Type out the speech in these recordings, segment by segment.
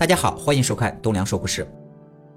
大家好，欢迎收看东梁说故事。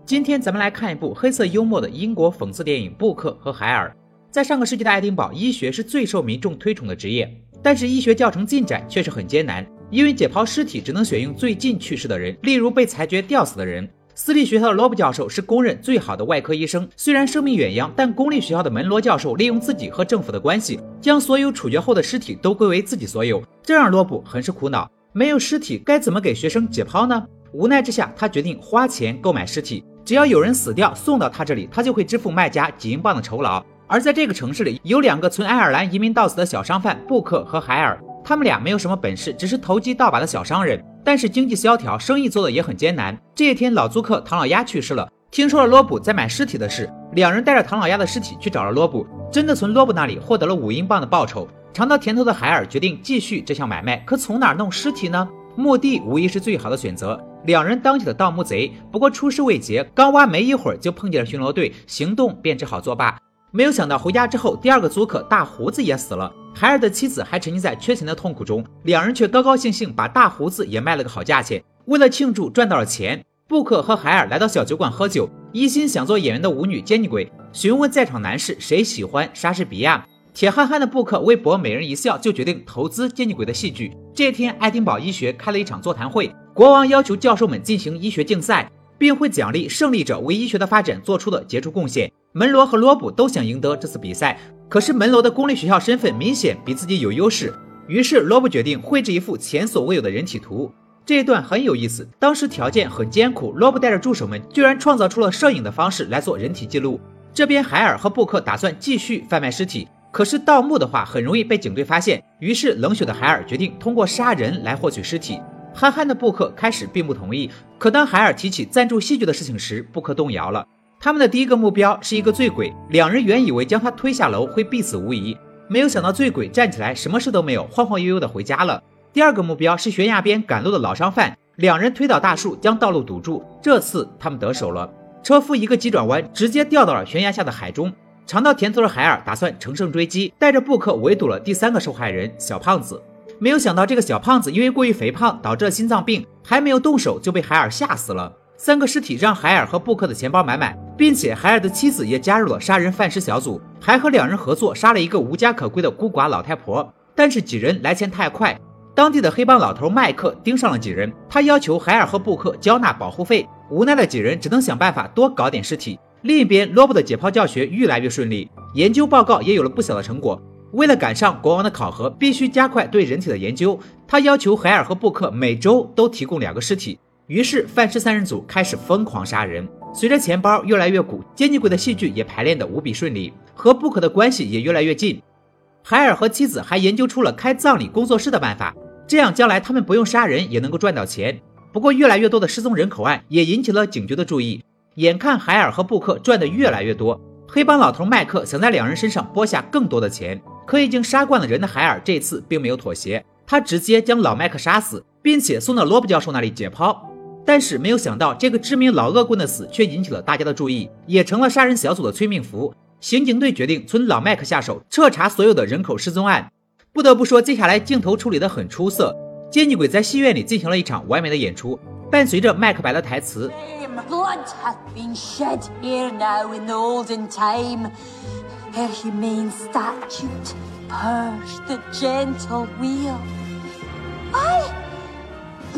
今天咱们来看一部黑色幽默的英国讽刺电影《布克和海尔》。在上个世纪的爱丁堡，医学是最受民众推崇的职业，但是医学教程进展却是很艰难，因为解剖尸体只能选用最近去世的人，例如被裁决吊死的人。私立学校的罗布教授是公认最好的外科医生，虽然声名远扬，但公立学校的门罗教授利用自己和政府的关系，将所有处决后的尸体都归为自己所有，这让罗布很是苦恼。没有尸体，该怎么给学生解剖呢？无奈之下，他决定花钱购买尸体。只要有人死掉送到他这里，他就会支付卖家几英镑的酬劳。而在这个城市里，有两个从爱尔兰移民到此的小商贩布克和海尔，他们俩没有什么本事，只是投机倒把的小商人。但是经济萧条，生意做的也很艰难。这一天，老租客唐老鸭去世了，听说了罗布在买尸体的事，两人带着唐老鸭的尸体去找了罗布，真的从罗布那里获得了五英镑的报酬。尝到甜头的海尔决定继续这项买卖，可从哪弄尸体呢？墓地无疑是最好的选择。两人当起了盗墓贼，不过出师未捷，刚挖没一会儿就碰见了巡逻队，行动便只好作罢。没有想到回家之后，第二个租客大胡子也死了，海尔的妻子还沉浸在缺钱的痛苦中，两人却高高兴兴把大胡子也卖了个好价钱。为了庆祝赚到了钱，布克和海尔来到小酒馆喝酒，一心想做演员的舞女杰尼鬼询问在场男士谁喜欢莎士比亚。铁憨憨的布克微博美人一笑，就决定投资杰尼鬼的戏剧。这天，爱丁堡医学开了一场座谈会。国王要求教授们进行医学竞赛，并会奖励胜利者为医学的发展做出的杰出贡献。门罗和罗布都想赢得这次比赛，可是门罗的公立学校身份明显比自己有优势。于是罗布决定绘制一幅前所未有的人体图。这一段很有意思。当时条件很艰苦，罗布带着助手们居然创造出了摄影的方式来做人体记录。这边海尔和布克打算继续贩卖尸体，可是盗墓的话很容易被警队发现。于是冷血的海尔决定通过杀人来获取尸体。憨憨的布克开始并不同意，可当海尔提起赞助戏剧的事情时，布克动摇了。他们的第一个目标是一个醉鬼，两人原以为将他推下楼会必死无疑，没有想到醉鬼站起来什么事都没有，晃晃悠悠的回家了。第二个目标是悬崖边赶路的老商贩，两人推倒大树将道路堵住，这次他们得手了。车夫一个急转弯，直接掉到了悬崖下的海中。尝到甜头的海尔打算乘胜追击，带着布克围堵了第三个受害人小胖子。没有想到，这个小胖子因为过于肥胖，导致了心脏病，还没有动手就被海尔吓死了。三个尸体让海尔和布克的钱包满满，并且海尔的妻子也加入了杀人犯尸小组，还和两人合作杀了一个无家可归的孤寡老太婆。但是几人来钱太快，当地的黑帮老头麦克盯上了几人，他要求海尔和布克交纳保护费。无奈的几人只能想办法多搞点尸体。另一边，罗布的解剖教学越来越顺利，研究报告也有了不小的成果。为了赶上国王的考核，必须加快对人体的研究。他要求海尔和布克每周都提供两个尸体。于是，范氏三人组开始疯狂杀人。随着钱包越来越鼓，杰尼鬼的戏剧也排练得无比顺利，和布克的关系也越来越近。海尔和妻子还研究出了开葬礼工作室的办法，这样将来他们不用杀人也能够赚到钱。不过，越来越多的失踪人口案也引起了警局的注意。眼看海尔和布克赚得越来越多，黑帮老头麦克想在两人身上拨下更多的钱。可已经杀惯了人的海尔这次并没有妥协，他直接将老麦克杀死，并且送到罗布教授那里解剖。但是没有想到，这个知名老恶棍的死却引起了大家的注意，也成了杀人小组的催命符。刑警队决定从老麦克下手，彻查所有的人口失踪案。不得不说，接下来镜头处理的很出色，奸计鬼在戏院里进行了一场完美的演出，伴随着麦克白的台词。Blood hath been shed here now in olden time her humane statute purge the gentle wheel. Why?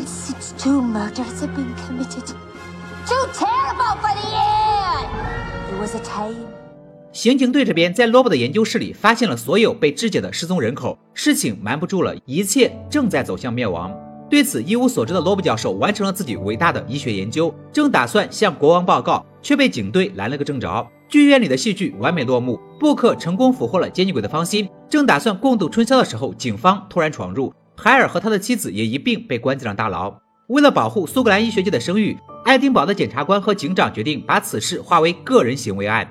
Since two murders have been committed. Too terrible for the air! There was a time. 刑警队这边在罗伯的研究室里发现了所有被肢解的失踪人口，事情瞒不住了，一切正在走向灭亡。对此一无所知的罗布教授完成了自己伟大的医学研究，正打算向国王报告，却被警队拦了个正着。剧院里的戏剧完美落幕，布克成功俘获了奸女鬼的芳心。正打算共度春宵的时候，警方突然闯入，海尔和他的妻子也一并被关进了大牢。为了保护苏格兰医学界的声誉，爱丁堡的检察官和警长决定把此事化为个人行为案。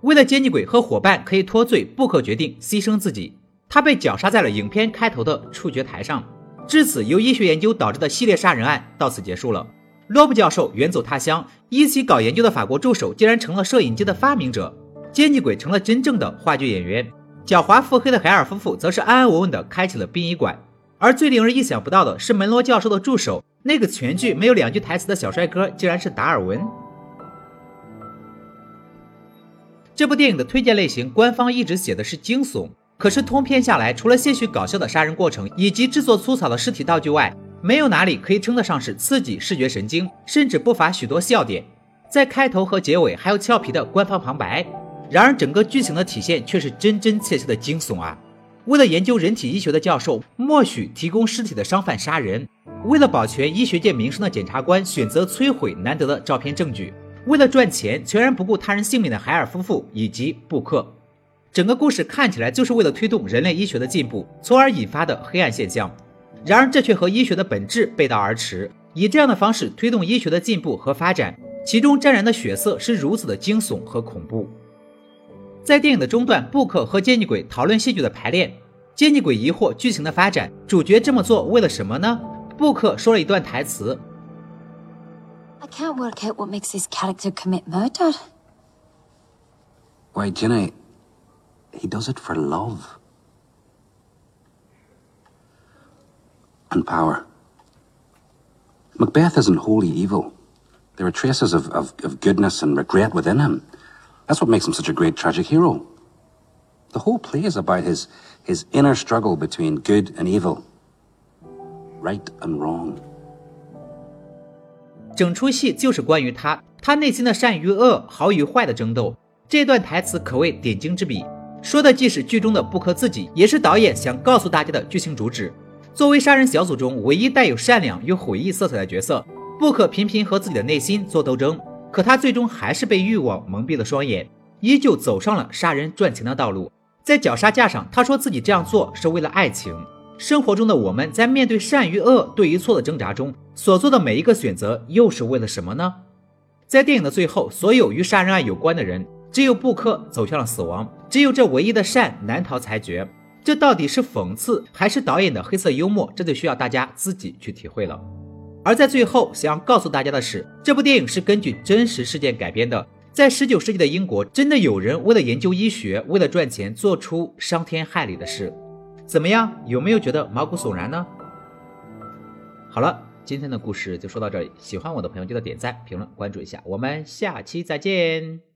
为了奸女鬼和伙伴可以脱罪，布克决定牺牲自己，他被绞杀在了影片开头的处决台上。至此，由医学研究导致的系列杀人案到此结束了。罗布教授远走他乡，一起搞研究的法国助手竟然成了摄影机的发明者，奸计鬼成了真正的话剧演员，狡猾腹黑的海尔夫妇则是安安稳稳地开启了殡仪馆。而最令人意想不到的是，门罗教授的助手，那个全剧没有两句台词的小帅哥，竟然是达尔文。这部电影的推荐类型，官方一直写的是惊悚，可是通篇下来，除了些许搞笑的杀人过程以及制作粗糙的尸体道具外，没有哪里可以称得上是刺激视觉神经，甚至不乏许多笑点。在开头和结尾还有俏皮的官方旁白，然而整个剧情的体现却是真真切切的惊悚啊！为了研究人体医学的教授默许提供尸体的商贩杀人，为了保全医学界名声的检察官选择摧毁难得的照片证据。为了赚钱，全然不顾他人性命的海尔夫妇以及布克，整个故事看起来就是为了推动人类医学的进步，从而引发的黑暗现象。然而，这却和医学的本质背道而驰。以这样的方式推动医学的进步和发展，其中沾染的血色是如此的惊悚和恐怖。在电影的中段，布克和奸计鬼讨论戏剧的排练，奸计鬼疑惑剧情的发展，主角这么做为了什么呢？布克说了一段台词。I can't work out what makes this character commit murder. Why, Ginny, he does it for love. And power. Macbeth isn't wholly evil. There are traces of, of, of goodness and regret within him. That's what makes him such a great tragic hero. The whole play is about his, his inner struggle between good and evil, right and wrong. 整出戏就是关于他，他内心的善与恶、好与坏的争斗。这段台词可谓点睛之笔， 说的既是剧中的布克自己，也是导演想告诉大家的剧情主旨。作为杀人小组中唯一带有善良与悔意色彩的角色，布克频频和自己的内心做斗争，可他最终还是被欲望蒙蔽了双眼，依旧走上了杀人赚钱的道路。在绞杀架上，他说自己这样做是为了爱情。生活中的我们在面对善与恶、对与错的挣扎中所做的每一个选择，又是为了什么呢？在电影的最后，所有与杀人案有关的人，只有布克走向了死亡，只有这唯一的善难逃裁决。这到底是讽刺，还是导演的黑色幽默？这就需要大家自己去体会了。而在最后，想要告诉大家的是，这部电影是根据真实事件改编的。在十九世纪的英国，真的有人为了研究医学，为了赚钱，做出伤天害理的事。怎么样？有没有觉得毛骨悚然呢？好了，今天的故事就说到这里。喜欢我的朋友记得点赞、评论、关注一下。我们下期再见。